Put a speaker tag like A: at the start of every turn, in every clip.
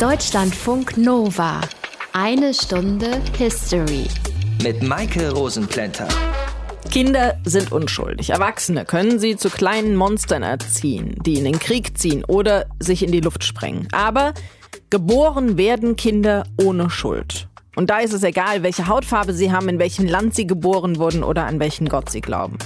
A: Deutschlandfunk Nova. Eine Stunde History.
B: Mit Maike Rosenplanter.
C: Kinder sind unschuldig. Erwachsene können sie zu kleinen Monstern erziehen, die in den Krieg ziehen oder sich in die Luft sprengen. Aber geboren werden Kinder ohne Schuld. Und da ist es egal, welche Hautfarbe sie haben, in welchem Land sie geboren wurden oder an welchen Gott sie glauben.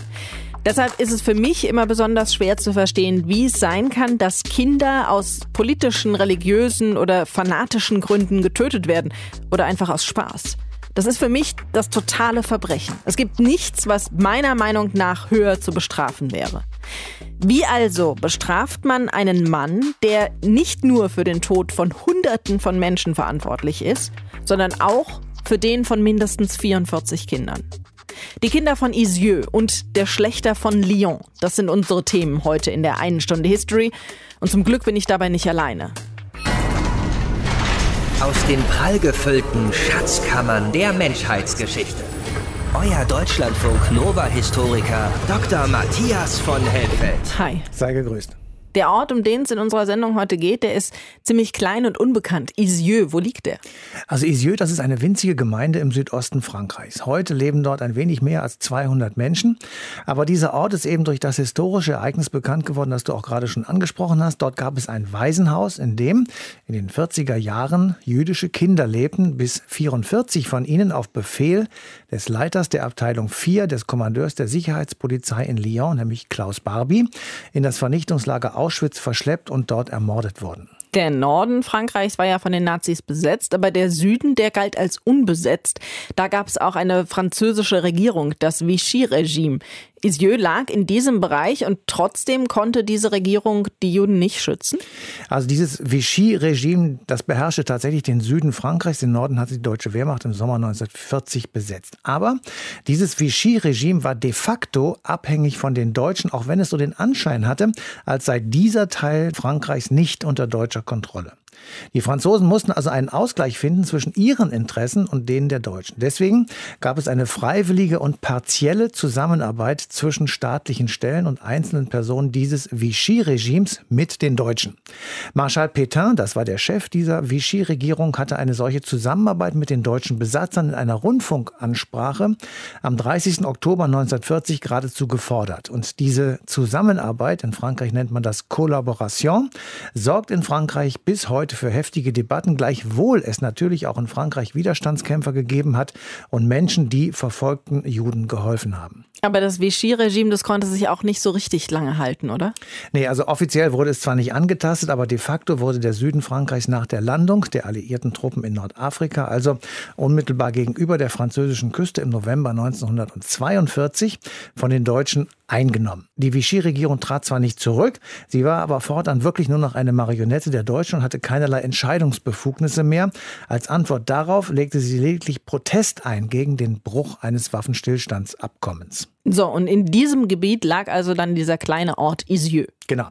C: Deshalb ist es für mich immer besonders schwer zu verstehen, wie es sein kann, dass Kinder aus politischen, religiösen oder fanatischen Gründen getötet werden oder einfach aus Spaß. Das ist für mich das totale Verbrechen. Es gibt nichts, was meiner Meinung nach höher zu bestrafen wäre. Wie also bestraft man einen Mann, der nicht nur für den Tod von Hunderten von Menschen verantwortlich ist, sondern auch für den von mindestens 44 Kindern? Die Kinder von Isieux und der Schlechter von Lyon, das sind unsere Themen heute in der einen Stunde History. Und zum Glück bin ich dabei nicht alleine.
B: Aus den prallgefüllten Schatzkammern der Menschheitsgeschichte. Euer Deutschlandfunk Nova-Historiker Dr. Matthias von Helfeld.
C: Hi.
D: Sei gegrüßt.
C: Der Ort, um den es in unserer Sendung heute geht, der ist ziemlich klein und unbekannt. Isieux, wo liegt der?
D: Also Isieux, das ist eine winzige Gemeinde im Südosten Frankreichs. Heute leben dort ein wenig mehr als 200 Menschen. Aber dieser Ort ist eben durch das historische Ereignis bekannt geworden, das du auch gerade schon angesprochen hast. Dort gab es ein Waisenhaus, in dem in den 40er Jahren jüdische Kinder lebten, bis 44 von ihnen auf Befehl des Leiters der Abteilung 4 des Kommandeurs der Sicherheitspolizei in Lyon, nämlich Klaus Barbie, in das Vernichtungslager Auschwitz verschleppt und dort ermordet wurden.
C: Der Norden Frankreichs war ja von den Nazis besetzt, aber der Süden, der galt als unbesetzt. Da gab es auch eine französische Regierung, das Vichy-Regime. Isieux lag in diesem Bereich und trotzdem konnte diese Regierung die Juden nicht schützen?
D: Also dieses Vichy-Regime, das beherrschte tatsächlich den Süden Frankreichs. Den Norden hatte die deutsche Wehrmacht im Sommer 1940 besetzt. Aber dieses Vichy-Regime war de facto abhängig von den Deutschen, auch wenn es so den Anschein hatte, als sei dieser Teil Frankreichs nicht unter deutscher Kontrolle. Die Franzosen mussten also einen Ausgleich finden zwischen ihren Interessen und denen der Deutschen. Deswegen gab es eine freiwillige und partielle Zusammenarbeit zwischen staatlichen Stellen und einzelnen Personen dieses Vichy-Regimes mit den Deutschen. Marschall Pétain, das war der Chef dieser Vichy-Regierung, hatte eine solche Zusammenarbeit mit den deutschen Besatzern in einer Rundfunkansprache am 30. Oktober 1940 geradezu gefordert. Und diese Zusammenarbeit, in Frankreich nennt man das Collaboration, sorgt in Frankreich bis heute heute für heftige Debatten, gleichwohl es natürlich auch in Frankreich Widerstandskämpfer gegeben hat und Menschen, die verfolgten Juden geholfen haben.
C: Aber das Vichy-Regime, das konnte sich auch nicht so richtig lange halten, oder?
D: Nee, also offiziell wurde es zwar nicht angetastet, aber de facto wurde der Süden Frankreichs nach der Landung der alliierten Truppen in Nordafrika, also unmittelbar gegenüber der französischen Küste im November 1942, von den Deutschen eingenommen. Die Vichy-Regierung trat zwar nicht zurück, sie war aber fortan wirklich nur noch eine Marionette der Deutschen und hatte keinerlei Entscheidungsbefugnisse mehr. Als Antwort darauf legte sie lediglich Protest ein gegen den Bruch eines Waffenstillstandsabkommens.
C: So, und in diesem Gebiet lag also dann dieser kleine Ort Isieux.
D: Genau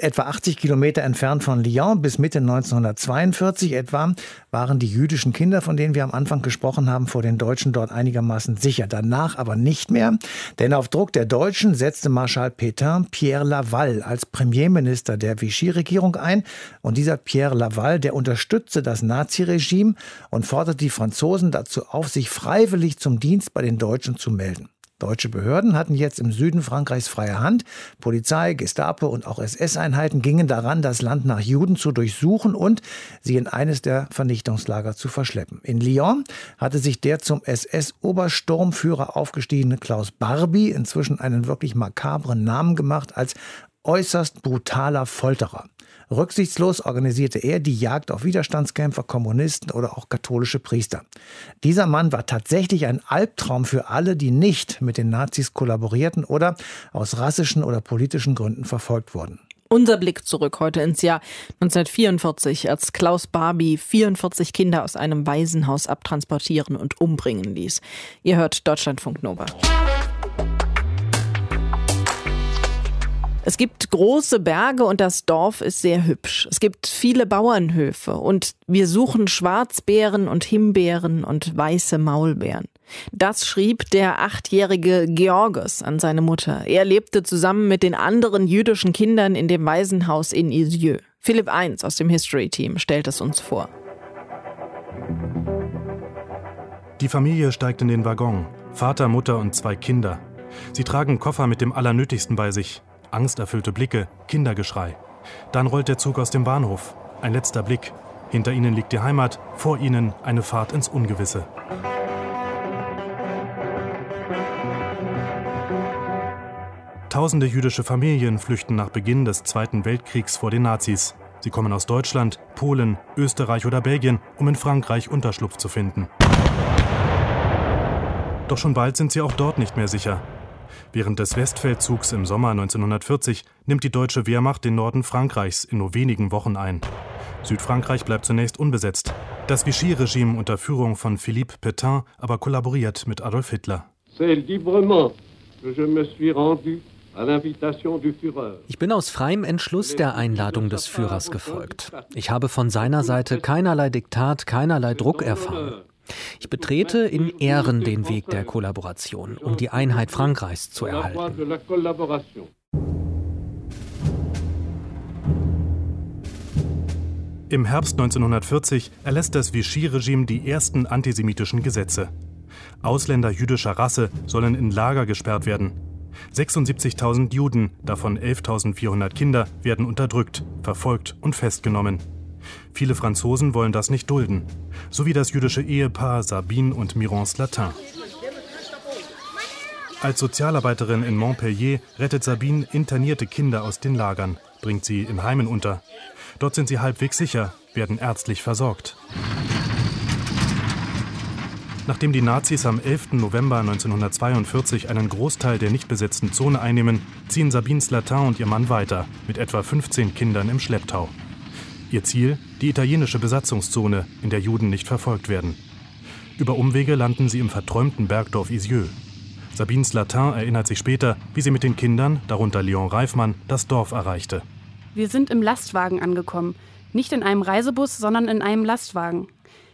D: etwa 80 Kilometer entfernt von Lyon bis Mitte 1942 etwa waren die jüdischen Kinder, von denen wir am Anfang gesprochen haben, vor den Deutschen dort einigermaßen sicher. Danach aber nicht mehr, denn auf Druck der Deutschen setzte Marschall Pétain Pierre Laval als Premierminister der Vichy-Regierung ein und dieser Pierre Laval, der unterstützte das Naziregime und forderte die Franzosen dazu auf, sich freiwillig zum Dienst bei den Deutschen zu melden. Deutsche Behörden hatten jetzt im Süden Frankreichs freie Hand. Polizei, Gestapo und auch SS-Einheiten gingen daran, das Land nach Juden zu durchsuchen und sie in eines der Vernichtungslager zu verschleppen. In Lyon hatte sich der zum SS-Obersturmführer aufgestiegene Klaus Barbie inzwischen einen wirklich makabren Namen gemacht als äußerst brutaler Folterer. Rücksichtslos organisierte er die Jagd auf Widerstandskämpfer, Kommunisten oder auch katholische Priester. Dieser Mann war tatsächlich ein Albtraum für alle, die nicht mit den Nazis kollaborierten oder aus rassischen oder politischen Gründen verfolgt wurden.
C: Unser Blick zurück heute ins Jahr 1944, als Klaus Barbie 44 Kinder aus einem Waisenhaus abtransportieren und umbringen ließ. Ihr hört Deutschlandfunk Nova. Es gibt große Berge und das Dorf ist sehr hübsch. Es gibt viele Bauernhöfe und wir suchen Schwarzbeeren und Himbeeren und weiße Maulbeeren. Das schrieb der achtjährige Georges an seine Mutter. Er lebte zusammen mit den anderen jüdischen Kindern in dem Waisenhaus in Isieux. Philipp Eins aus dem History-Team stellt es uns vor.
E: Die Familie steigt in den Waggon. Vater, Mutter und zwei Kinder. Sie tragen Koffer mit dem Allernötigsten bei sich. Angsterfüllte Blicke, Kindergeschrei. Dann rollt der Zug aus dem Bahnhof. Ein letzter Blick. Hinter ihnen liegt die Heimat, vor ihnen eine Fahrt ins Ungewisse. Tausende jüdische Familien flüchten nach Beginn des Zweiten Weltkriegs vor den Nazis. Sie kommen aus Deutschland, Polen, Österreich oder Belgien, um in Frankreich Unterschlupf zu finden. Doch schon bald sind sie auch dort nicht mehr sicher. Während des Westfeldzugs im Sommer 1940 nimmt die deutsche Wehrmacht den Norden Frankreichs in nur wenigen Wochen ein. Südfrankreich bleibt zunächst unbesetzt. Das Vichy-Regime unter Führung von Philippe Pétain aber kollaboriert mit Adolf Hitler.
F: Ich bin aus freiem Entschluss der Einladung des Führers gefolgt. Ich habe von seiner Seite keinerlei Diktat, keinerlei Druck erfahren. Ich betrete in Ehren den Weg der Kollaboration, um die Einheit Frankreichs zu erhalten.
E: Im Herbst 1940 erlässt das Vichy-Regime die ersten antisemitischen Gesetze. Ausländer jüdischer Rasse sollen in Lager gesperrt werden. 76.000 Juden, davon 11.400 Kinder, werden unterdrückt, verfolgt und festgenommen. Viele Franzosen wollen das nicht dulden, so wie das jüdische Ehepaar Sabine und Mirance Latin. Als Sozialarbeiterin in Montpellier rettet Sabine internierte Kinder aus den Lagern, bringt sie in Heimen unter. Dort sind sie halbwegs sicher, werden ärztlich versorgt. Nachdem die Nazis am 11. November 1942 einen Großteil der nicht besetzten Zone einnehmen, ziehen Sabine Slatin und ihr Mann weiter, mit etwa 15 Kindern im Schlepptau. Ihr Ziel? Die italienische Besatzungszone, in der Juden nicht verfolgt werden. Über Umwege landen sie im verträumten Bergdorf Isieux. Sabine Slatin erinnert sich später, wie sie mit den Kindern, darunter Leon Reifmann, das Dorf erreichte.
G: Wir sind im Lastwagen angekommen. Nicht in einem Reisebus, sondern in einem Lastwagen.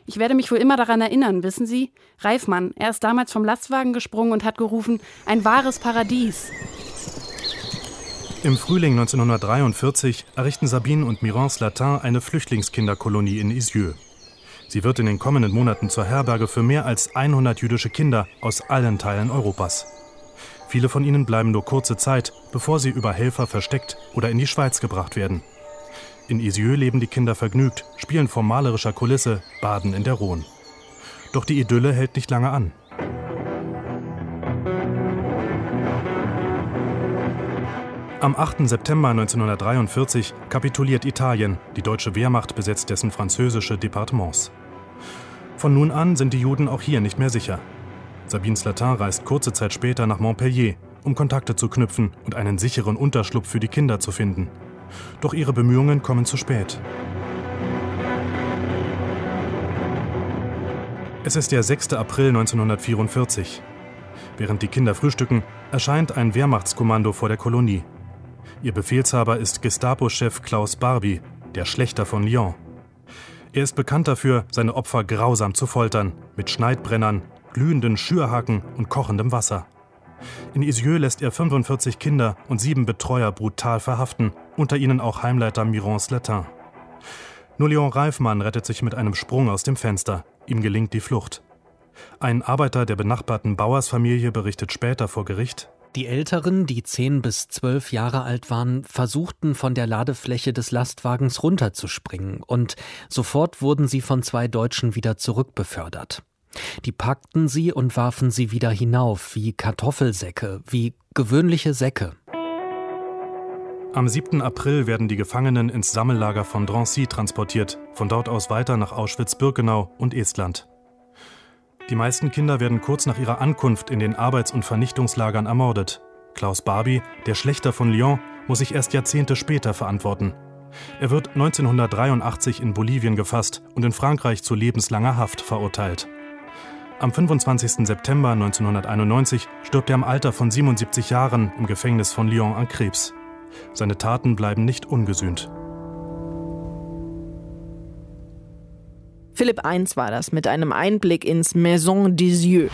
G: Ich werde mich wohl immer daran erinnern, wissen Sie? Reifmann, er ist damals vom Lastwagen gesprungen und hat gerufen, ein wahres Paradies.
E: Im Frühling 1943 errichten Sabine und Mirance Latin eine Flüchtlingskinderkolonie in Isieux. Sie wird in den kommenden Monaten zur Herberge für mehr als 100 jüdische Kinder aus allen Teilen Europas. Viele von ihnen bleiben nur kurze Zeit, bevor sie über Helfer versteckt oder in die Schweiz gebracht werden. In Isieux leben die Kinder vergnügt, spielen vor malerischer Kulisse, baden in der Rhone. Doch die Idylle hält nicht lange an. Am 8. September 1943 kapituliert Italien, die deutsche Wehrmacht besetzt dessen französische Departements. Von nun an sind die Juden auch hier nicht mehr sicher. Sabine Slatin reist kurze Zeit später nach Montpellier, um Kontakte zu knüpfen und einen sicheren Unterschlupf für die Kinder zu finden. Doch ihre Bemühungen kommen zu spät. Es ist der 6. April 1944. Während die Kinder frühstücken, erscheint ein Wehrmachtskommando vor der Kolonie. Ihr Befehlshaber ist Gestapo-Chef Klaus Barbie, der Schlechter von Lyon. Er ist bekannt dafür, seine Opfer grausam zu foltern, mit Schneidbrennern, glühenden Schürhaken und kochendem Wasser. In Isieux lässt er 45 Kinder und sieben Betreuer brutal verhaften, unter ihnen auch Heimleiter Mirance Latin. Nur Leon Reifmann rettet sich mit einem Sprung aus dem Fenster. Ihm gelingt die Flucht. Ein Arbeiter der benachbarten Bauersfamilie berichtet später vor Gericht,
F: die Älteren, die zehn bis zwölf Jahre alt waren, versuchten von der Ladefläche des Lastwagens runterzuspringen und sofort wurden sie von zwei Deutschen wieder zurückbefördert. Die packten sie und warfen sie wieder hinauf, wie Kartoffelsäcke, wie gewöhnliche Säcke.
E: Am 7. April werden die Gefangenen ins Sammellager von Drancy transportiert, von dort aus weiter nach Auschwitz-Birkenau und Estland. Die meisten Kinder werden kurz nach ihrer Ankunft in den Arbeits- und Vernichtungslagern ermordet. Klaus Barbie, der Schlechter von Lyon, muss sich erst Jahrzehnte später verantworten. Er wird 1983 in Bolivien gefasst und in Frankreich zu lebenslanger Haft verurteilt. Am 25. September 1991 stirbt er im Alter von 77 Jahren im Gefängnis von Lyon an Krebs. Seine Taten bleiben nicht ungesühnt.
C: Philipp I war das mit einem Einblick ins Maison des Yeux.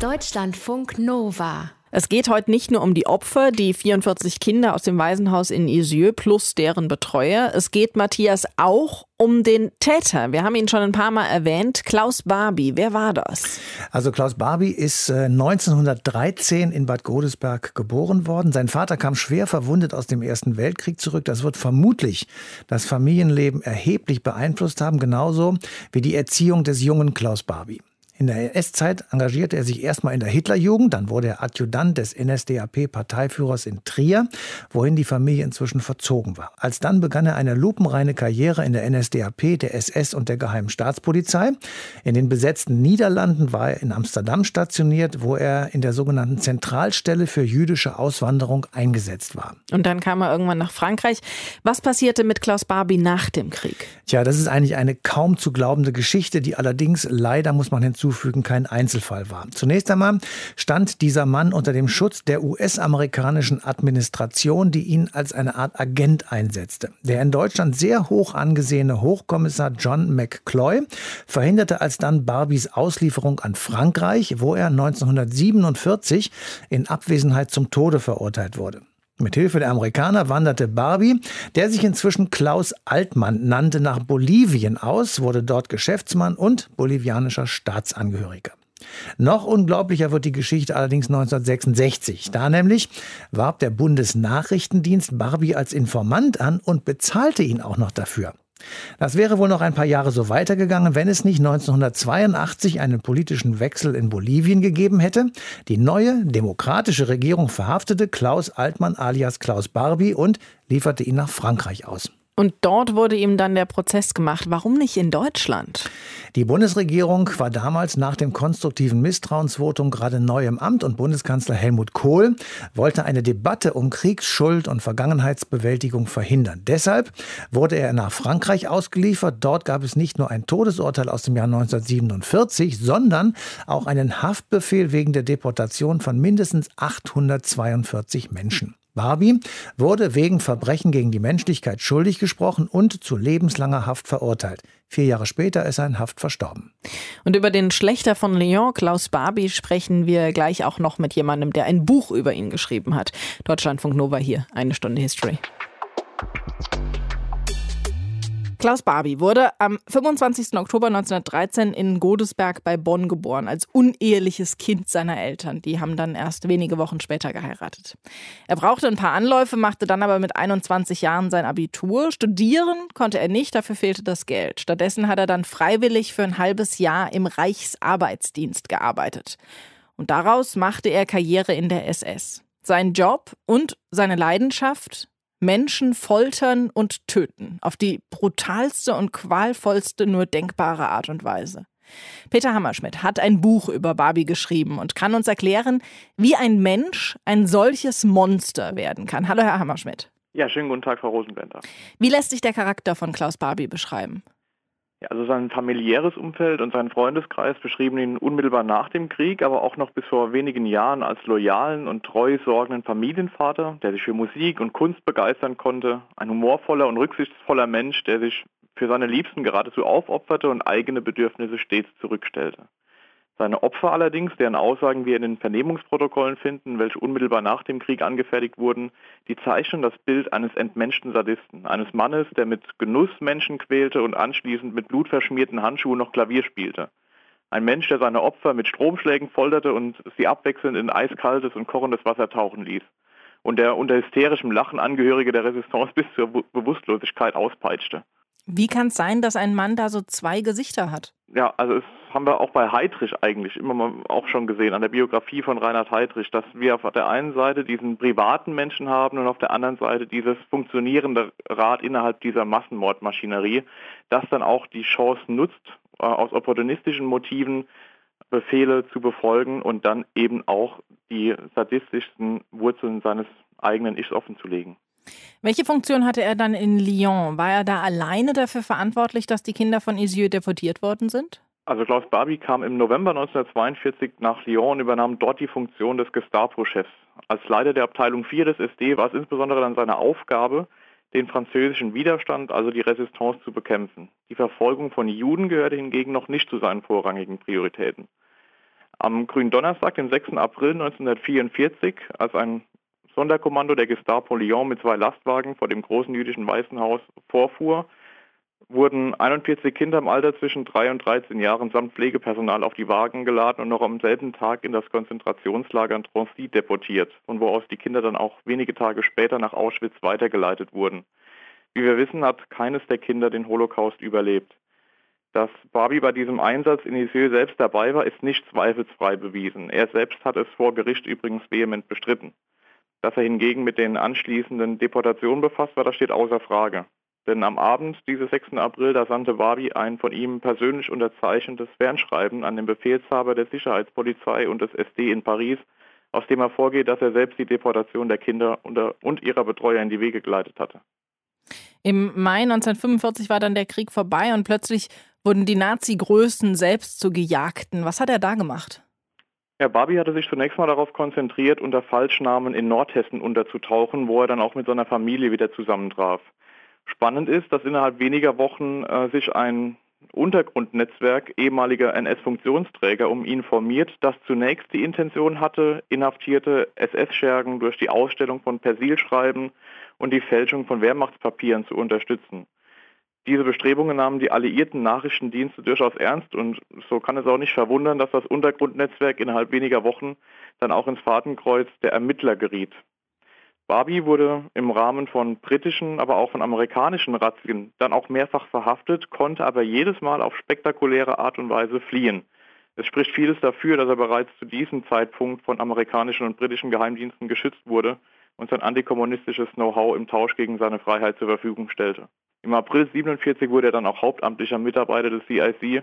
A: Deutschlandfunk Nova
C: Es geht heute nicht nur um die Opfer, die 44 Kinder aus dem Waisenhaus in Isieux plus deren Betreuer. Es geht, Matthias, auch um den Täter. Wir haben ihn schon ein paar Mal erwähnt. Klaus Barbie, wer war das?
D: Also Klaus Barbie ist 1913 äh, in Bad Godesberg geboren worden. Sein Vater kam schwer verwundet aus dem Ersten Weltkrieg zurück. Das wird vermutlich das Familienleben erheblich beeinflusst haben, genauso wie die Erziehung des jungen Klaus Barbie. In der NS-Zeit engagierte er sich erstmal in der Hitlerjugend, dann wurde er Adjutant des NSDAP-Parteiführers in Trier, wohin die Familie inzwischen verzogen war. Alsdann begann er eine lupenreine Karriere in der NSDAP, der SS und der Geheimen Staatspolizei. In den besetzten Niederlanden war er in Amsterdam stationiert, wo er in der sogenannten Zentralstelle für jüdische Auswanderung eingesetzt war.
C: Und dann kam er irgendwann nach Frankreich. Was passierte mit Klaus Barbie nach dem Krieg?
D: Tja, das ist eigentlich eine kaum zu glaubende Geschichte, die allerdings leider, muss man hinzufügen, hinzufügen, kein Einzelfall war. Zunächst einmal stand dieser Mann unter dem Schutz der US-amerikanischen Administration, die ihn als eine Art Agent einsetzte. Der in Deutschland sehr hoch angesehene Hochkommissar John McCloy verhinderte alsdann Barbies Auslieferung an Frankreich, wo er 1947 in Abwesenheit zum Tode verurteilt wurde. Mit Hilfe der Amerikaner wanderte Barbie, der sich inzwischen Klaus Altmann nannte, nach Bolivien aus, wurde dort Geschäftsmann und bolivianischer Staatsangehöriger. Noch unglaublicher wird die Geschichte allerdings 1966. Da nämlich warb der Bundesnachrichtendienst Barbie als Informant an und bezahlte ihn auch noch dafür. Das wäre wohl noch ein paar Jahre so weitergegangen, wenn es nicht 1982 einen politischen Wechsel in Bolivien gegeben hätte. Die neue demokratische Regierung verhaftete Klaus Altmann alias Klaus Barbie und lieferte ihn nach Frankreich aus.
C: Und dort wurde ihm dann der Prozess gemacht. Warum nicht in Deutschland?
D: Die Bundesregierung war damals nach dem konstruktiven Misstrauensvotum gerade neu im Amt und Bundeskanzler Helmut Kohl wollte eine Debatte um Kriegsschuld und Vergangenheitsbewältigung verhindern. Deshalb wurde er nach Frankreich ausgeliefert. Dort gab es nicht nur ein Todesurteil aus dem Jahr 1947, sondern auch einen Haftbefehl wegen der Deportation von mindestens 842 Menschen. Barbie wurde wegen Verbrechen gegen die Menschlichkeit schuldig gesprochen und zu lebenslanger Haft verurteilt. Vier Jahre später ist er in Haft verstorben.
C: Und über den Schlechter von Lyon, Klaus Barbie, sprechen wir gleich auch noch mit jemandem, der ein Buch über ihn geschrieben hat. Deutschlandfunk Nova hier, eine Stunde History. Klaus Barbie wurde am 25. Oktober 1913 in Godesberg bei Bonn geboren, als uneheliches Kind seiner Eltern. Die haben dann erst wenige Wochen später geheiratet. Er brauchte ein paar Anläufe, machte dann aber mit 21 Jahren sein Abitur. Studieren konnte er nicht, dafür fehlte das Geld. Stattdessen hat er dann freiwillig für ein halbes Jahr im Reichsarbeitsdienst gearbeitet. Und daraus machte er Karriere in der SS. Sein Job und seine Leidenschaft Menschen foltern und töten. Auf die brutalste und qualvollste nur denkbare Art und Weise. Peter Hammerschmidt hat ein Buch über Barbie geschrieben und kann uns erklären, wie ein Mensch ein solches Monster werden kann. Hallo, Herr Hammerschmidt.
H: Ja, schönen guten Tag, Frau Rosenbender.
C: Wie lässt sich der Charakter von Klaus Barbie beschreiben?
H: Also sein familiäres Umfeld und sein Freundeskreis beschrieben ihn unmittelbar nach dem Krieg, aber auch noch bis vor wenigen Jahren als loyalen und treu sorgenden Familienvater, der sich für Musik und Kunst begeistern konnte, ein humorvoller und rücksichtsvoller Mensch, der sich für seine Liebsten geradezu aufopferte und eigene Bedürfnisse stets zurückstellte. Seine Opfer allerdings, deren Aussagen wir in den Vernehmungsprotokollen finden, welche unmittelbar nach dem Krieg angefertigt wurden, die zeichnen das Bild eines entmenschten Sadisten, eines Mannes, der mit Genuss Menschen quälte und anschließend mit blutverschmierten Handschuhen noch Klavier spielte. Ein Mensch, der seine Opfer mit Stromschlägen folterte und sie abwechselnd in eiskaltes und kochendes Wasser tauchen ließ. Und der unter hysterischem Lachen Angehörige der Resistance bis zur Bewusstlosigkeit auspeitschte.
C: Wie kann es sein, dass ein Mann da so zwei Gesichter hat?
H: Ja, also es haben wir auch bei Heydrich eigentlich immer mal auch schon gesehen, an der Biografie von Reinhard Heydrich, dass wir auf der einen Seite diesen privaten Menschen haben und auf der anderen Seite dieses funktionierende Rad innerhalb dieser Massenmordmaschinerie, das dann auch die Chance nutzt, äh, aus opportunistischen Motiven Befehle zu befolgen und dann eben auch die sadistischsten Wurzeln seines eigenen Ichs offenzulegen.
C: Welche Funktion hatte er dann in Lyon? War er da alleine dafür verantwortlich, dass die Kinder von Isieux deportiert worden sind?
H: Also Klaus Barbie kam im November 1942 nach Lyon und übernahm dort die Funktion des Gestapo-Chefs. Als Leiter der Abteilung 4 des SD war es insbesondere dann seine Aufgabe, den französischen Widerstand, also die Resistance, zu bekämpfen. Die Verfolgung von Juden gehörte hingegen noch nicht zu seinen vorrangigen Prioritäten. Am Gründonnerstag, dem 6. April 1944, als ein Sonderkommando der Gestapo Lyon mit zwei Lastwagen vor dem großen jüdischen Waisenhaus vorfuhr, wurden 41 Kinder im Alter zwischen 3 und 13 Jahren samt Pflegepersonal auf die Wagen geladen und noch am selben Tag in das Konzentrationslager in Drancy deportiert, von wo aus die Kinder dann auch wenige Tage später nach Auschwitz weitergeleitet wurden. Wie wir wissen, hat keines der Kinder den Holocaust überlebt. Dass Barbie bei diesem Einsatz in Lisieux selbst dabei war, ist nicht zweifelsfrei bewiesen. Er selbst hat es vor Gericht übrigens vehement bestritten. Dass er hingegen mit den anschließenden Deportationen befasst war, das steht außer Frage. Denn am Abend dieses 6. April, da sandte Barbie ein von ihm persönlich unterzeichnetes Fernschreiben an den Befehlshaber der Sicherheitspolizei und des SD in Paris, aus dem hervorgeht, dass er selbst die Deportation der Kinder und ihrer Betreuer in die Wege geleitet hatte.
C: Im Mai 1945 war dann der Krieg vorbei und plötzlich wurden die Nazi-Größen selbst zu Gejagten. Was hat er da gemacht?
H: Ja, Barbie hatte sich zunächst mal darauf konzentriert, unter Falschnamen in Nordhessen unterzutauchen, wo er dann auch mit seiner Familie wieder zusammentraf. Spannend ist, dass innerhalb weniger Wochen äh, sich ein Untergrundnetzwerk ehemaliger NS-Funktionsträger um ihn formiert, das zunächst die Intention hatte, inhaftierte SS-Schergen durch die Ausstellung von Persilschreiben und die Fälschung von Wehrmachtspapieren zu unterstützen. Diese Bestrebungen nahmen die alliierten Nachrichtendienste durchaus ernst und so kann es auch nicht verwundern, dass das Untergrundnetzwerk innerhalb weniger Wochen dann auch ins Fadenkreuz der Ermittler geriet. Barbie wurde im Rahmen von britischen, aber auch von amerikanischen Razzien dann auch mehrfach verhaftet, konnte aber jedes Mal auf spektakuläre Art und Weise fliehen. Es spricht vieles dafür, dass er bereits zu diesem Zeitpunkt von amerikanischen und britischen Geheimdiensten geschützt wurde und sein antikommunistisches Know-how im Tausch gegen seine Freiheit zur Verfügung stellte. Im April 1947 wurde er dann auch hauptamtlicher Mitarbeiter des CIC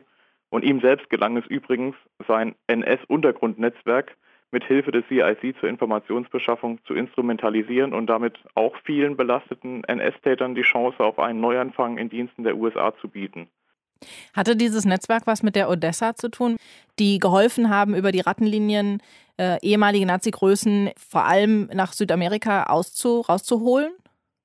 H: und ihm selbst gelang es übrigens, sein NS-Untergrundnetzwerk mit Hilfe des CIC zur Informationsbeschaffung zu instrumentalisieren und damit auch vielen belasteten NS-Tätern die Chance auf einen Neuanfang in Diensten der USA zu bieten.
C: Hatte dieses Netzwerk was mit der Odessa zu tun, die geholfen haben, über die Rattenlinien äh, ehemalige Nazi-Größen vor allem nach Südamerika auszu rauszuholen?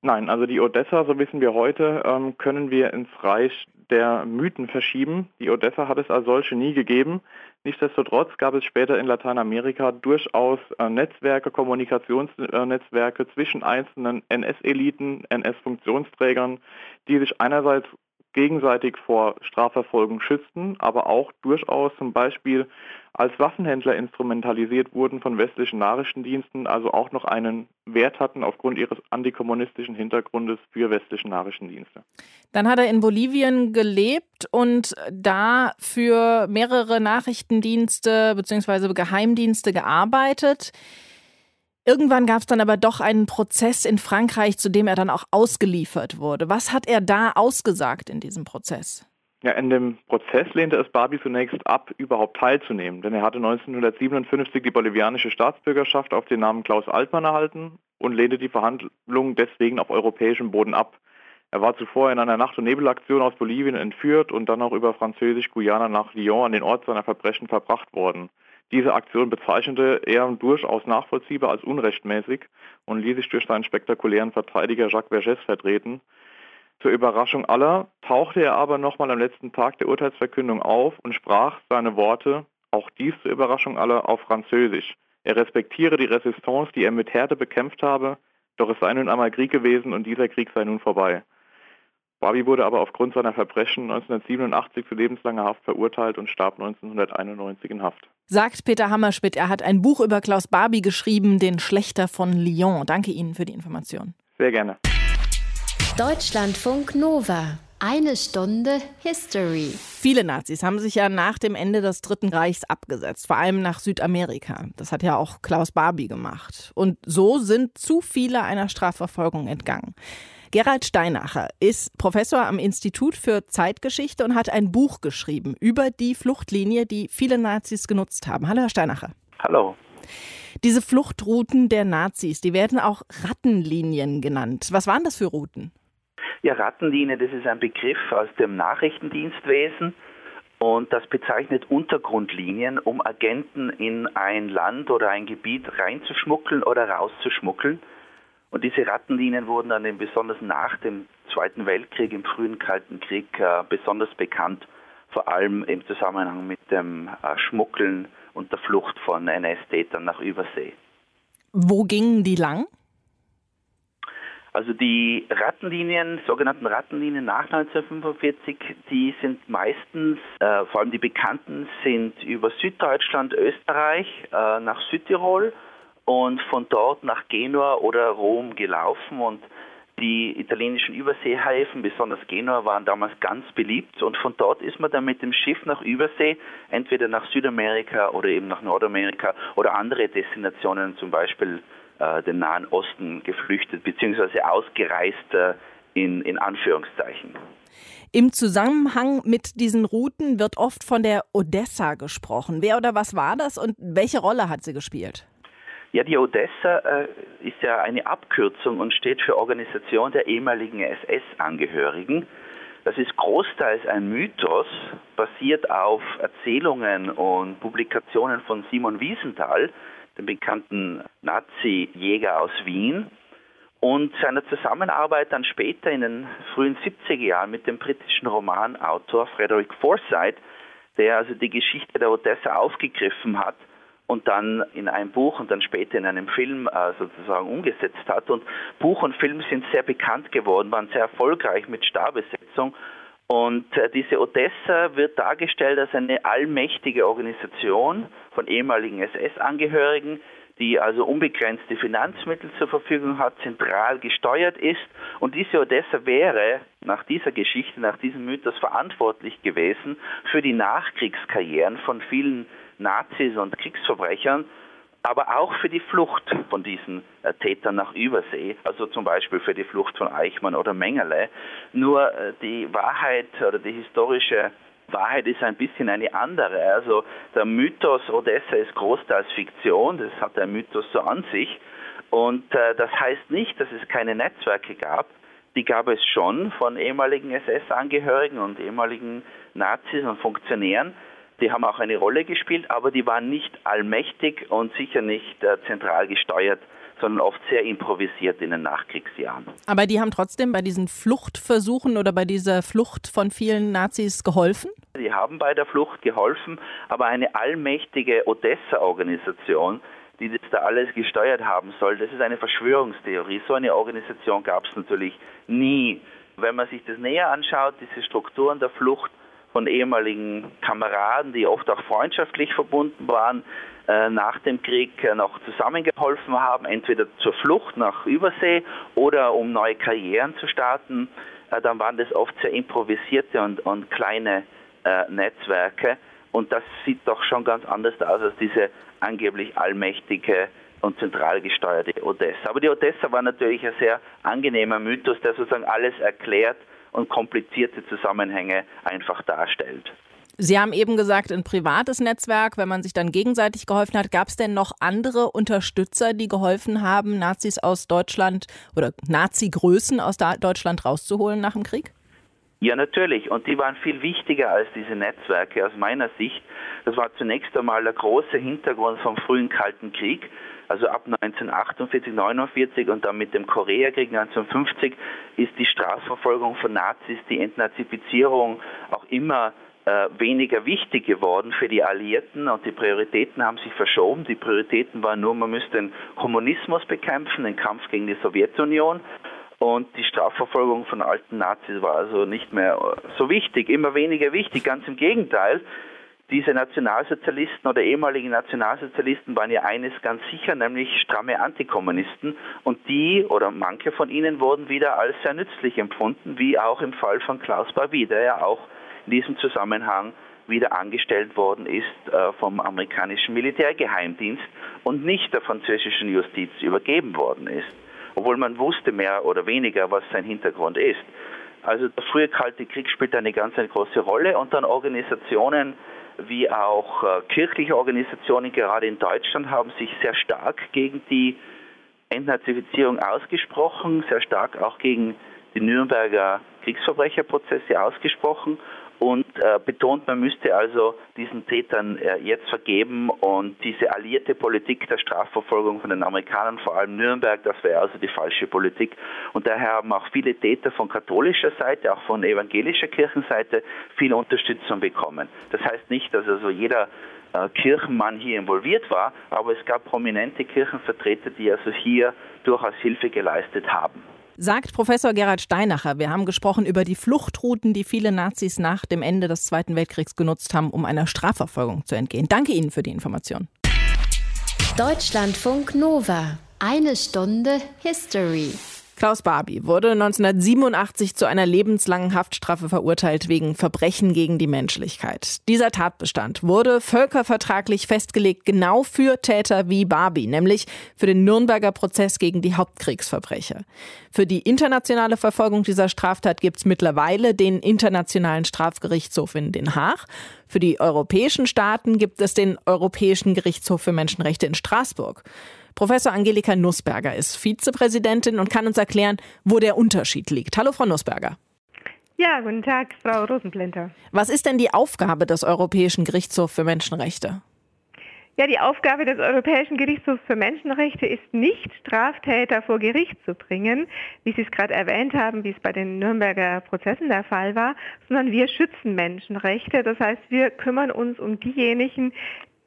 H: Nein, also die Odessa, so wissen wir heute, ähm, können wir ins Reich der Mythen verschieben. Die Odessa hat es als solche nie gegeben. Nichtsdestotrotz gab es später in Lateinamerika durchaus äh, Netzwerke, Kommunikationsnetzwerke zwischen einzelnen NS-Eliten, NS-Funktionsträgern, die sich einerseits gegenseitig vor Strafverfolgung schützten, aber auch durchaus zum Beispiel als Waffenhändler instrumentalisiert wurden von westlichen Nachrichtendiensten, also auch noch einen Wert hatten aufgrund ihres antikommunistischen Hintergrundes für westliche Nachrichtendienste.
C: Dann hat er in Bolivien gelebt und da für mehrere Nachrichtendienste bzw. Geheimdienste gearbeitet. Irgendwann gab es dann aber doch einen Prozess in Frankreich, zu dem er dann auch ausgeliefert wurde. Was hat er da ausgesagt in diesem Prozess?
H: Ja, in dem Prozess lehnte es Barbie zunächst ab, überhaupt teilzunehmen, denn er hatte 1957 die bolivianische Staatsbürgerschaft auf den Namen Klaus Altmann erhalten und lehnte die Verhandlungen deswegen auf europäischem Boden ab. Er war zuvor in einer Nacht- und Nebelaktion aus Bolivien entführt und dann auch über Französisch-Guyana nach Lyon an den Ort seiner Verbrechen verbracht worden. Diese Aktion bezeichnete er durchaus nachvollziehbar als unrechtmäßig und ließ sich durch seinen spektakulären Verteidiger Jacques Vergès vertreten. Zur Überraschung aller tauchte er aber nochmal am letzten Tag der Urteilsverkündung auf und sprach seine Worte, auch dies zur Überraschung aller, auf Französisch. Er respektiere die Resistance, die er mit Härte bekämpft habe, doch es sei nun einmal Krieg gewesen und dieser Krieg sei nun vorbei. Barbie wurde aber aufgrund seiner Verbrechen 1987 zu lebenslanger Haft verurteilt und starb 1991 in Haft.
C: Sagt Peter Hammerschmidt, er hat ein Buch über Klaus Barbie geschrieben, Den Schlechter von Lyon. Danke Ihnen für die Information.
H: Sehr gerne.
A: Deutschlandfunk Nova. Eine Stunde History.
C: Viele Nazis haben sich ja nach dem Ende des Dritten Reichs abgesetzt, vor allem nach Südamerika. Das hat ja auch Klaus Barbie gemacht. Und so sind zu viele einer Strafverfolgung entgangen. Gerald Steinacher ist Professor am Institut für Zeitgeschichte und hat ein Buch geschrieben über die Fluchtlinie, die viele Nazis genutzt haben. Hallo, Herr Steinacher.
I: Hallo.
C: Diese Fluchtrouten der Nazis, die werden auch Rattenlinien genannt. Was waren das für Routen?
I: Ja, Rattenlinie, das ist ein Begriff aus dem Nachrichtendienstwesen und das bezeichnet Untergrundlinien, um Agenten in ein Land oder ein Gebiet reinzuschmuggeln oder rauszuschmuggeln. Und diese Rattenlinien wurden dann eben besonders nach dem Zweiten Weltkrieg, im frühen Kalten Krieg, äh, besonders bekannt, vor allem im Zusammenhang mit dem äh, Schmuggeln und der Flucht von NS-Tätern nach Übersee.
C: Wo gingen die lang?
I: Also die Rattenlinien, sogenannten Rattenlinien nach 1945, die sind meistens, äh, vor allem die bekannten, sind über Süddeutschland, Österreich äh, nach Südtirol und von dort nach Genua oder Rom gelaufen und die italienischen Überseehäfen, besonders Genua, waren damals ganz beliebt und von dort ist man dann mit dem Schiff nach Übersee, entweder nach Südamerika oder eben nach Nordamerika oder andere Destinationen, zum Beispiel äh, den Nahen Osten geflüchtet bzw. ausgereist äh, in, in Anführungszeichen.
C: Im Zusammenhang mit diesen Routen wird oft von der Odessa gesprochen. Wer oder was war das und welche Rolle hat sie gespielt?
I: Ja, die Odessa äh, ist ja eine Abkürzung und steht für Organisation der ehemaligen SS-Angehörigen. Das ist großteils ein Mythos, basiert auf Erzählungen und Publikationen von Simon Wiesenthal, dem bekannten Nazi-Jäger aus Wien, und seiner Zusammenarbeit dann später in den frühen 70er Jahren mit dem britischen Romanautor Frederick Forsyth, der also die Geschichte der Odessa aufgegriffen hat und dann in einem Buch und dann später in einem Film äh, sozusagen umgesetzt hat. Und Buch und Film sind sehr bekannt geworden, waren sehr erfolgreich mit Starbesetzung. Und äh, diese Odessa wird dargestellt als eine allmächtige Organisation von ehemaligen SS-Angehörigen, die also unbegrenzte Finanzmittel zur Verfügung hat, zentral gesteuert ist. Und diese Odessa wäre nach dieser Geschichte, nach diesem Mythos verantwortlich gewesen für die Nachkriegskarrieren von vielen Nazis und Kriegsverbrechern, aber auch für die Flucht von diesen äh, Tätern nach Übersee, also zum Beispiel für die Flucht von Eichmann oder Mengele. Nur äh, die Wahrheit oder die historische Wahrheit ist ein bisschen eine andere. Also der Mythos Odessa ist großteils Fiktion, das hat der Mythos so an sich. Und äh, das heißt nicht, dass es keine Netzwerke gab. Die gab es schon von ehemaligen SS-Angehörigen und ehemaligen Nazis und Funktionären die haben auch eine Rolle gespielt, aber die waren nicht allmächtig und sicher nicht äh, zentral gesteuert, sondern oft sehr improvisiert in den Nachkriegsjahren.
C: Aber die haben trotzdem bei diesen Fluchtversuchen oder bei dieser Flucht von vielen Nazis geholfen?
I: Die haben bei der Flucht geholfen, aber eine allmächtige Odessa-Organisation, die das da alles gesteuert haben soll, das ist eine Verschwörungstheorie. So eine Organisation gab es natürlich nie. Wenn man sich das näher anschaut, diese Strukturen der Flucht, von ehemaligen Kameraden, die oft auch freundschaftlich verbunden waren, äh, nach dem Krieg äh, noch zusammengeholfen haben, entweder zur Flucht nach Übersee oder um neue Karrieren zu starten. Äh, dann waren das oft sehr improvisierte und, und kleine Netzwerke. Und das sieht doch schon ganz anders aus als diese angeblich allmächtige und zentral gesteuerte Odessa. Aber die Odessa war natürlich ein sehr angenehmer Mythos, der sozusagen alles erklärt, und komplizierte Zusammenhänge einfach darstellt.
C: Sie haben eben gesagt, ein privates Netzwerk, wenn man sich dann gegenseitig geholfen hat. Gab es denn noch andere Unterstützer, die geholfen haben, Nazis aus Deutschland oder Nazi-Größen aus Deutschland rauszuholen nach dem Krieg?
I: Ja, natürlich. Und die waren viel wichtiger als diese Netzwerke aus meiner Sicht. Das war zunächst einmal der große Hintergrund vom frühen Kalten Krieg also ab 1948, 49 und dann mit dem Koreakrieg 1950 ist die Strafverfolgung von Nazis, die Entnazifizierung auch immer äh, weniger wichtig geworden für die Alliierten und die Prioritäten haben sich verschoben. Die Prioritäten waren nur, man müsste den Kommunismus bekämpfen, den Kampf gegen die Sowjetunion. Und die Strafverfolgung von alten Nazis war also nicht mehr so wichtig, immer weniger wichtig. Ganz im Gegenteil, diese Nationalsozialisten oder ehemaligen Nationalsozialisten waren ja eines ganz sicher, nämlich stramme Antikommunisten. Und die oder manche von ihnen wurden wieder als sehr nützlich empfunden, wie auch im Fall von Klaus Barbie, der ja auch in diesem Zusammenhang wieder angestellt worden ist äh, vom amerikanischen Militärgeheimdienst und nicht der französischen Justiz übergeben worden ist. Obwohl man wusste mehr oder weniger, was sein Hintergrund ist. Also der frühe Kalte Krieg spielt eine ganz eine große Rolle und dann Organisationen, wie auch äh, kirchliche Organisationen gerade in Deutschland haben sich sehr stark gegen die Entnazifizierung ausgesprochen, sehr stark auch gegen die Nürnberger Kriegsverbrecherprozesse ausgesprochen und äh, betont, man müsste also diesen Tätern äh, jetzt vergeben und diese alliierte Politik der Strafverfolgung von den Amerikanern, vor allem Nürnberg, das wäre also die falsche Politik. Und daher haben auch viele Täter von katholischer Seite, auch von evangelischer Kirchenseite viel Unterstützung bekommen. Das heißt nicht, dass also jeder äh, Kirchenmann hier involviert war, aber es gab prominente Kirchenvertreter, die also hier durchaus Hilfe geleistet haben.
C: Sagt Professor Gerhard Steinacher. Wir haben gesprochen über die Fluchtrouten, die viele Nazis nach dem Ende des Zweiten Weltkriegs genutzt haben, um einer Strafverfolgung zu entgehen. Danke Ihnen für die Information.
A: Deutschlandfunk Nova. Eine Stunde History.
C: Klaus Barbie wurde 1987 zu einer lebenslangen Haftstrafe verurteilt wegen Verbrechen gegen die Menschlichkeit. Dieser Tatbestand wurde völkervertraglich festgelegt genau für Täter wie Barbie, nämlich für den Nürnberger Prozess gegen die Hauptkriegsverbrecher. Für die internationale Verfolgung dieser Straftat gibt es mittlerweile den Internationalen Strafgerichtshof in Den Haag. Für die europäischen Staaten gibt es den Europäischen Gerichtshof für Menschenrechte in Straßburg. Professor Angelika Nussberger ist Vizepräsidentin und kann uns erklären, wo der Unterschied liegt. Hallo, Frau Nussberger.
J: Ja, guten Tag, Frau Rosenplinter.
C: Was ist denn die Aufgabe des Europäischen Gerichtshofs für Menschenrechte?
J: Ja, die Aufgabe des Europäischen Gerichtshofs für Menschenrechte ist nicht, Straftäter vor Gericht zu bringen, wie Sie es gerade erwähnt haben, wie es bei den Nürnberger Prozessen der Fall war, sondern wir schützen Menschenrechte. Das heißt, wir kümmern uns um diejenigen,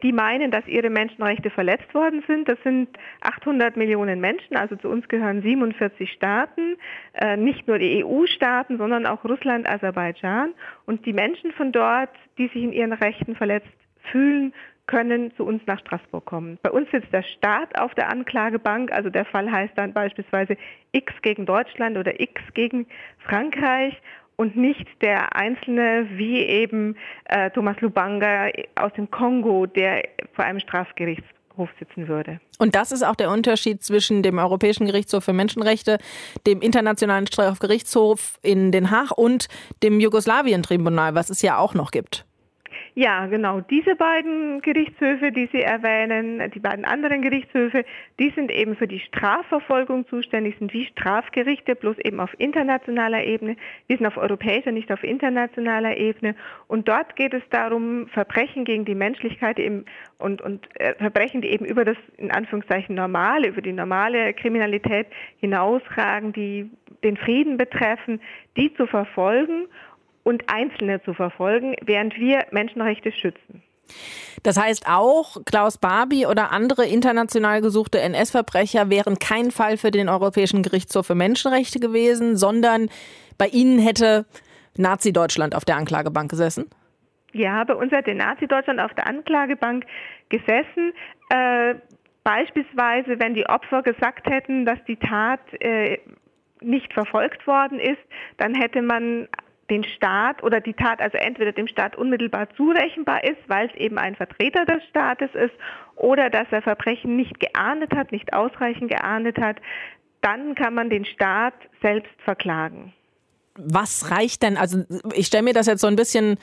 J: die meinen, dass ihre Menschenrechte verletzt worden sind. Das sind 800 Millionen Menschen, also zu uns gehören 47 Staaten, äh, nicht nur die EU-Staaten, sondern auch Russland, Aserbaidschan. Und die Menschen von dort, die sich in ihren Rechten verletzt fühlen, können zu uns nach Straßburg kommen. Bei uns sitzt der Staat auf der Anklagebank, also der Fall heißt dann beispielsweise X gegen Deutschland oder X gegen Frankreich und nicht der Einzelne wie eben äh, Thomas Lubanga aus dem Kongo, der vor einem Strafgerichtshof sitzen würde.
C: Und das ist auch der Unterschied zwischen dem Europäischen Gerichtshof für Menschenrechte, dem Internationalen Strafgerichtshof in Den Haag und dem Jugoslawien-Tribunal, was es ja auch noch gibt.
J: Ja, genau. Diese beiden Gerichtshöfe, die Sie erwähnen, die beiden anderen Gerichtshöfe, die sind eben für die Strafverfolgung zuständig, sind wie Strafgerichte, bloß eben auf internationaler Ebene. Wir sind auf europäischer, nicht auf internationaler Ebene. Und dort geht es darum, Verbrechen gegen die Menschlichkeit eben und, und äh, Verbrechen, die eben über das in Anführungszeichen normale, über die normale Kriminalität hinausragen, die den Frieden betreffen, die zu verfolgen und Einzelne zu verfolgen, während wir Menschenrechte schützen.
C: Das heißt auch, Klaus Barbie oder andere international gesuchte NS-Verbrecher wären kein Fall für den Europäischen Gerichtshof für Menschenrechte gewesen, sondern bei Ihnen hätte Nazi-Deutschland auf der Anklagebank gesessen?
J: Ja, bei uns hätte Nazi-Deutschland auf der Anklagebank gesessen. Äh, beispielsweise, wenn die Opfer gesagt hätten, dass die Tat äh, nicht verfolgt worden ist, dann hätte man den Staat oder die Tat also entweder dem Staat unmittelbar zurechenbar ist, weil es eben ein Vertreter des Staates ist, oder dass er Verbrechen nicht geahndet hat, nicht ausreichend geahndet hat, dann kann man den Staat selbst verklagen.
C: Was reicht denn? Also ich stelle mir das jetzt so ein bisschen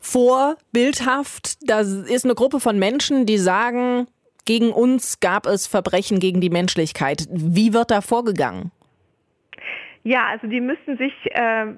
C: vor, bildhaft. Da ist eine Gruppe von Menschen, die sagen, gegen uns gab es Verbrechen gegen die Menschlichkeit. Wie wird da vorgegangen?
J: Ja, also die müssen sich äh,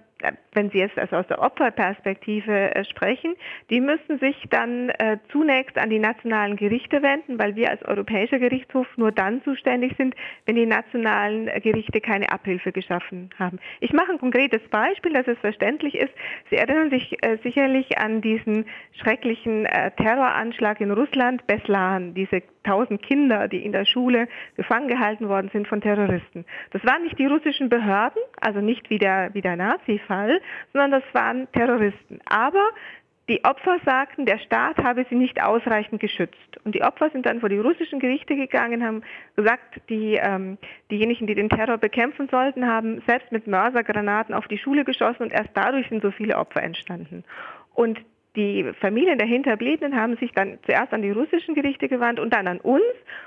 J: wenn Sie jetzt also aus der Opferperspektive äh, sprechen, die müssen sich dann äh, zunächst an die nationalen Gerichte wenden, weil wir als Europäischer Gerichtshof nur dann zuständig sind, wenn die nationalen äh, Gerichte keine Abhilfe geschaffen haben. Ich mache ein konkretes Beispiel, dass es verständlich ist. Sie erinnern sich sicherlich an diesen schrecklichen Terroranschlag in Russland, Beslan, diese tausend Kinder, die in der Schule gefangen gehalten worden sind von Terroristen. Das waren nicht die russischen Behörden, also nicht wie der, wie der Nazi Fall, sondern das waren Terroristen. Aber die Opfer sagten, der Staat habe sie nicht ausreichend geschützt. Und die Opfer sind dann vor die russischen Gerichte gegangen, haben gesagt, die, ähm, diejenigen, die den Terror bekämpfen sollten, haben selbst mit Mörsergranaten auf die Schule geschossen und erst dadurch sind so viele Opfer entstanden. Und die Familien der Hinterbliebenen haben sich dann zuerst an die russischen Gerichte gewandt und dann an uns.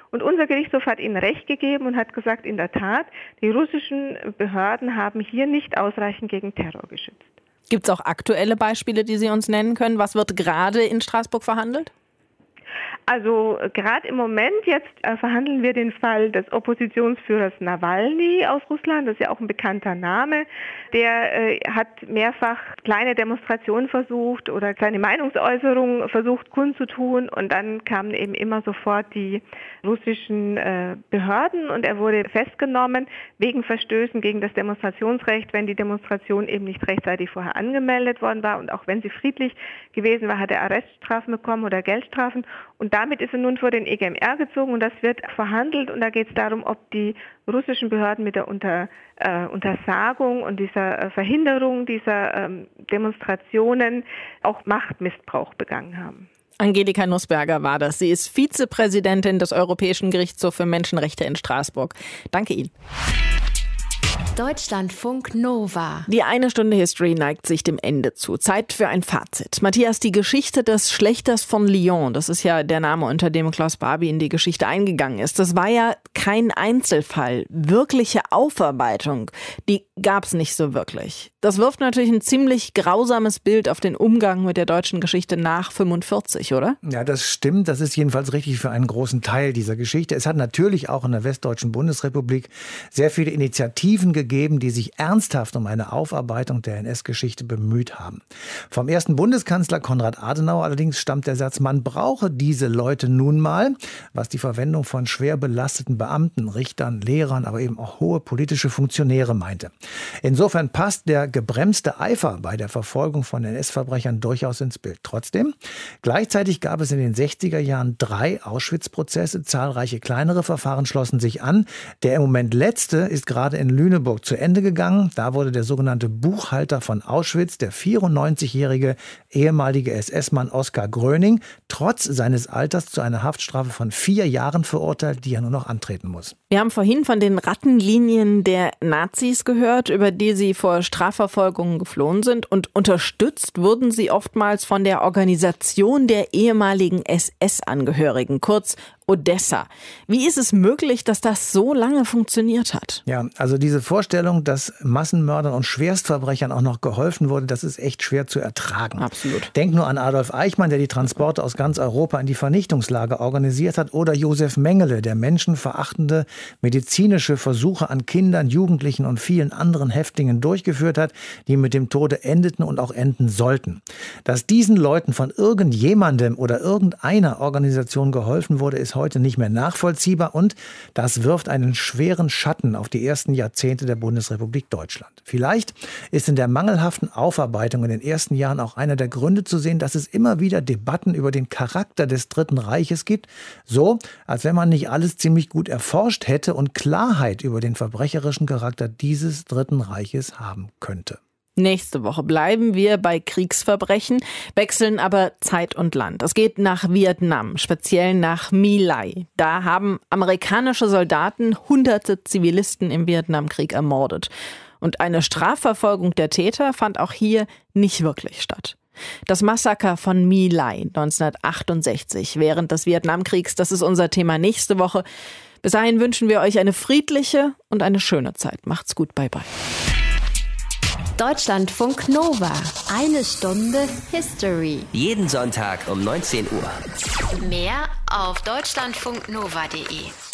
J: Und unser Gerichtshof hat ihnen Recht gegeben und hat gesagt, in der Tat, die russischen Behörden haben hier nicht ausreichend gegen Terror geschützt.
C: Gibt es auch aktuelle Beispiele, die Sie uns nennen können? Was wird gerade in Straßburg verhandelt?
J: Also gerade im Moment jetzt äh, verhandeln wir den Fall des Oppositionsführers Nawalny aus Russland. Das ist ja auch ein bekannter Name. Der äh, hat mehrfach kleine Demonstrationen versucht oder seine Meinungsäußerung versucht kundzutun und dann kamen eben immer sofort die russischen äh, Behörden und er wurde festgenommen wegen Verstößen gegen das Demonstrationsrecht, wenn die Demonstration eben nicht rechtzeitig vorher angemeldet worden war und auch wenn sie friedlich gewesen war, hat er Arreststrafen bekommen oder Geldstrafen und damit ist er nun vor den EGMR gezogen und das wird verhandelt und da geht es darum, ob die russischen Behörden mit der Unter, äh, Untersagung und dieser äh, Verhinderung dieser ähm, Demonstrationen auch Machtmissbrauch begangen haben.
C: Angelika Nussberger war das. Sie ist Vizepräsidentin des Europäischen Gerichtshofs für Menschenrechte in Straßburg. Danke Ihnen.
A: Deutschlandfunk Nova.
C: Die eine Stunde History neigt sich dem Ende zu. Zeit für ein Fazit. Matthias, die Geschichte des Schlechters von Lyon, das ist ja der Name, unter dem Klaus Barbie in die Geschichte eingegangen ist, das war ja kein Einzelfall. Wirkliche Aufarbeitung, die gab es nicht so wirklich. Das wirft natürlich ein ziemlich grausames Bild auf den Umgang mit der deutschen Geschichte nach 45, oder?
D: Ja, das stimmt. Das ist jedenfalls richtig für einen großen Teil dieser Geschichte. Es hat natürlich auch in der Westdeutschen Bundesrepublik sehr viele Initiativen gegeben, die sich ernsthaft um eine Aufarbeitung der NS-Geschichte bemüht haben. Vom ersten Bundeskanzler Konrad Adenauer allerdings stammt der Satz, man brauche diese Leute nun mal, was die Verwendung von schwer belasteten Beamten, Richtern, Lehrern, aber eben auch hohe politische Funktionäre meinte. Insofern passt der gebremste Eifer bei der Verfolgung von NS-Verbrechern durchaus ins Bild. Trotzdem, gleichzeitig gab es in den 60er Jahren drei Auschwitz-Prozesse, zahlreiche kleinere Verfahren schlossen sich an. Der im Moment letzte ist gerade in Lüneburg zu Ende gegangen. Da wurde der sogenannte Buchhalter von Auschwitz, der 94-jährige ehemalige SS-Mann Oskar Gröning, trotz seines Alters zu einer Haftstrafe von vier Jahren verurteilt, die er nur noch antreten muss.
C: Wir haben vorhin von den Rattenlinien der Nazis gehört, über die sie vor Strafverfolgungen geflohen sind. Und unterstützt wurden sie oftmals von der Organisation der ehemaligen SS-Angehörigen, kurz Odessa. Wie ist es möglich, dass das so lange funktioniert hat?
D: Ja, also diese Vorstellung, dass Massenmördern und Schwerstverbrechern auch noch geholfen wurde, das ist echt schwer zu ertragen.
C: Absolut.
D: Denk nur an Adolf Eichmann, der die Transporte aus ganz Europa in die Vernichtungslager organisiert hat, oder Josef Mengele, der menschenverachtende medizinische Versuche an Kindern, Jugendlichen und vielen anderen Häftlingen durchgeführt hat, die mit dem Tode endeten und auch enden sollten. Dass diesen Leuten von irgendjemandem oder irgendeiner Organisation geholfen wurde, ist heute nicht mehr nachvollziehbar und das wirft einen schweren Schatten auf die ersten Jahrzehnte der Bundesrepublik Deutschland. Vielleicht ist in der mangelhaften Aufarbeitung in den ersten Jahren auch einer der Gründe zu sehen, dass es immer wieder Debatten über den Charakter des Dritten Reiches gibt, so als wenn man nicht alles ziemlich gut erforscht hätte und Klarheit über den verbrecherischen Charakter dieses Dritten Reiches haben könnte.
C: Nächste Woche bleiben wir bei Kriegsverbrechen, wechseln aber Zeit und Land. Es geht nach Vietnam, speziell nach My Lai. Da haben amerikanische Soldaten hunderte Zivilisten im Vietnamkrieg ermordet. Und eine Strafverfolgung der Täter fand auch hier nicht wirklich statt. Das Massaker von My Lai 1968 während des Vietnamkriegs, das ist unser Thema nächste Woche. Bis dahin wünschen wir euch eine friedliche und eine schöne Zeit. Macht's gut, bye bye.
A: Deutschlandfunk Nova. Eine Stunde History.
B: Jeden Sonntag um 19 Uhr.
A: Mehr auf deutschlandfunknova.de.